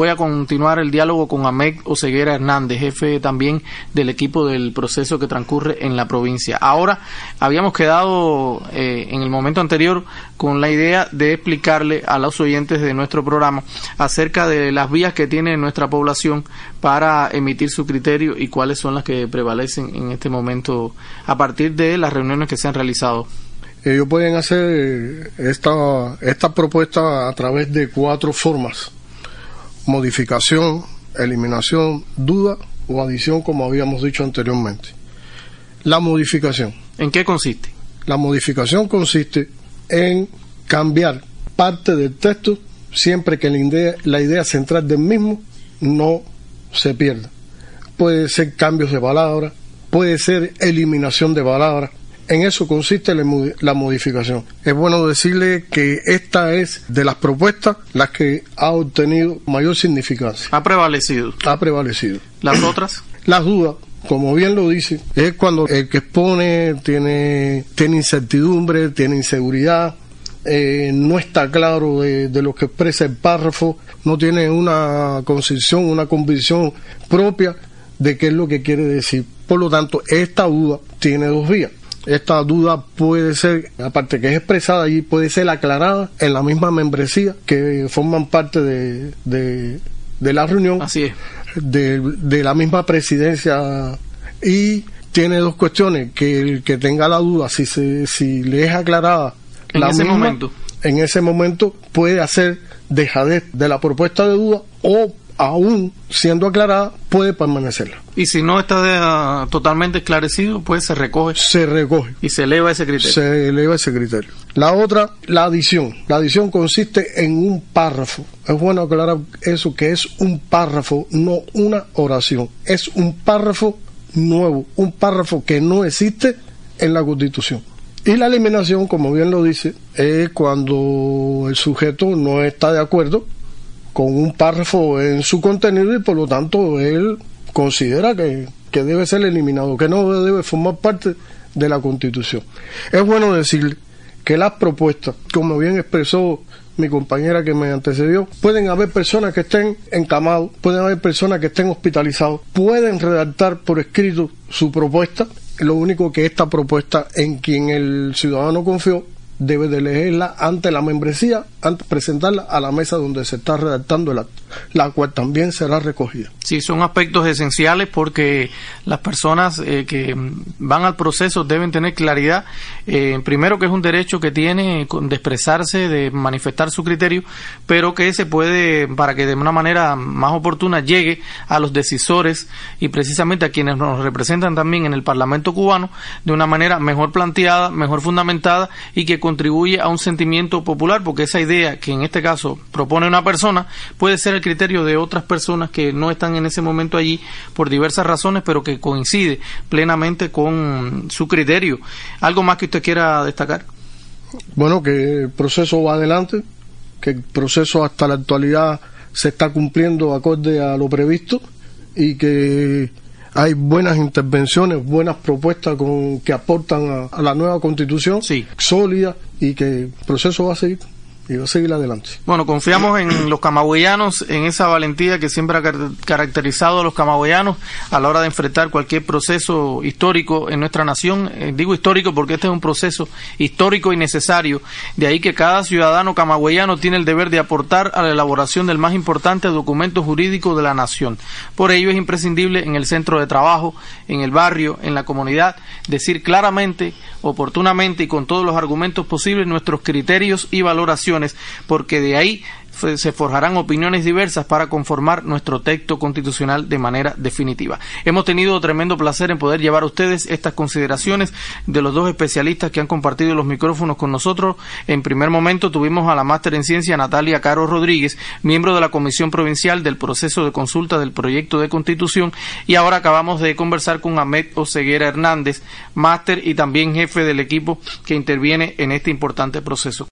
voy a continuar el diálogo con Ahmed Oseguera Hernández, jefe también del equipo del proceso que transcurre en la provincia. Ahora, habíamos quedado eh, en el momento anterior con la idea de explicarle a los oyentes de nuestro programa acerca de las vías que tiene nuestra población para emitir su criterio y cuáles son las que prevalecen en este momento a partir de las reuniones que se han realizado ellos pueden hacer esta, esta propuesta a través de cuatro formas. Modificación, eliminación, duda o adición, como habíamos dicho anteriormente. La modificación. ¿En qué consiste? La modificación consiste en cambiar parte del texto siempre que la idea, la idea central del mismo no se pierda. Puede ser cambios de palabras, puede ser eliminación de palabras, en eso consiste la modificación. Es bueno decirle que esta es de las propuestas las que ha obtenido mayor significancia. Ha prevalecido. Ha prevalecido. ¿Las otras? Las dudas, como bien lo dice, es cuando el que expone tiene, tiene incertidumbre, tiene inseguridad, eh, no está claro de, de, lo que expresa el párrafo, no tiene una concepción, una convicción propia de qué es lo que quiere decir. Por lo tanto, esta duda tiene dos vías esta duda puede ser, aparte que es expresada allí, puede ser aclarada en la misma membresía que forman parte de, de, la reunión. Así es. De, de, la misma presidencia. Y tiene dos cuestiones, que el que tenga la duda, si, se, si le es aclarada en ese momento. En ese momento puede hacer dejadez de la propuesta de duda o aún siendo aclarada, puede permanecerla. Y si no está totalmente esclarecido, pues se recoge. Se recoge. Y se eleva ese criterio. Se eleva ese criterio. La otra, la adición. La adición consiste en un párrafo. Es bueno aclarar eso, que es un párrafo, no una oración. Es un párrafo nuevo, un párrafo que no existe en la Constitución. Y la eliminación, como bien lo dice, es cuando el sujeto no está de acuerdo con un párrafo en su contenido y por lo tanto él considera que, debe ser eliminado, que no debe formar parte de la Constitución. Es bueno decir que las propuestas, como bien expresó mi compañera que me antecedió, pueden haber personas que estén encamados, pueden haber personas que estén hospitalizados, pueden redactar por escrito su propuesta, lo único que esta propuesta en quien el ciudadano confió debe de leerla ante la membresía, antes presentarla a la mesa donde se está redactando el acto, la cual también será recogida. Sí, son aspectos esenciales porque las personas eh, que van al proceso deben tener claridad, eh, primero que es un derecho que tiene de expresarse, de manifestar su criterio, pero que se puede, para que de una manera más oportuna llegue a los decisores y precisamente a quienes nos representan también en el Parlamento cubano de una manera mejor planteada, mejor fundamentada y que contribuye a un sentimiento popular, porque esa idea que en este caso propone una persona puede ser el criterio de otras personas que no están en ese momento allí por diversas razones, pero que coincide plenamente con su criterio. ¿Algo más que usted quiera destacar? Bueno, que el proceso va adelante, que el proceso hasta la actualidad se está cumpliendo acorde a lo previsto y que hay buenas intervenciones, buenas propuestas con, que aportan a, la nueva constitución, sólida, y que el proceso va a seguir y va a seguir adelante. Bueno, confiamos en los camagüeyanos, en esa valentía que siempre ha caracterizado a los camagüeyanos a la hora de enfrentar cualquier proceso histórico en nuestra nación. Eh, digo histórico porque este es un proceso histórico y necesario. De ahí que cada ciudadano camagüeyano tiene el deber de aportar a la elaboración del más importante documento jurídico de la nación. Por ello es imprescindible en el centro de trabajo, en el barrio, en la comunidad, decir claramente, oportunamente y con todos los argumentos posibles nuestros criterios y valoraciones porque de ahí se forjarán opiniones diversas para conformar nuestro texto constitucional de manera definitiva. Hemos tenido tremendo placer en poder llevar a ustedes estas consideraciones de los dos especialistas que han compartido los micrófonos con nosotros. En primer momento tuvimos a la máster en ciencia Natalia Caro Rodríguez, miembro de la Comisión Provincial del proceso de consulta del proyecto de constitución y ahora acabamos de conversar con Ahmed Oseguera Hernández, máster y también jefe del equipo que interviene en este importante proceso.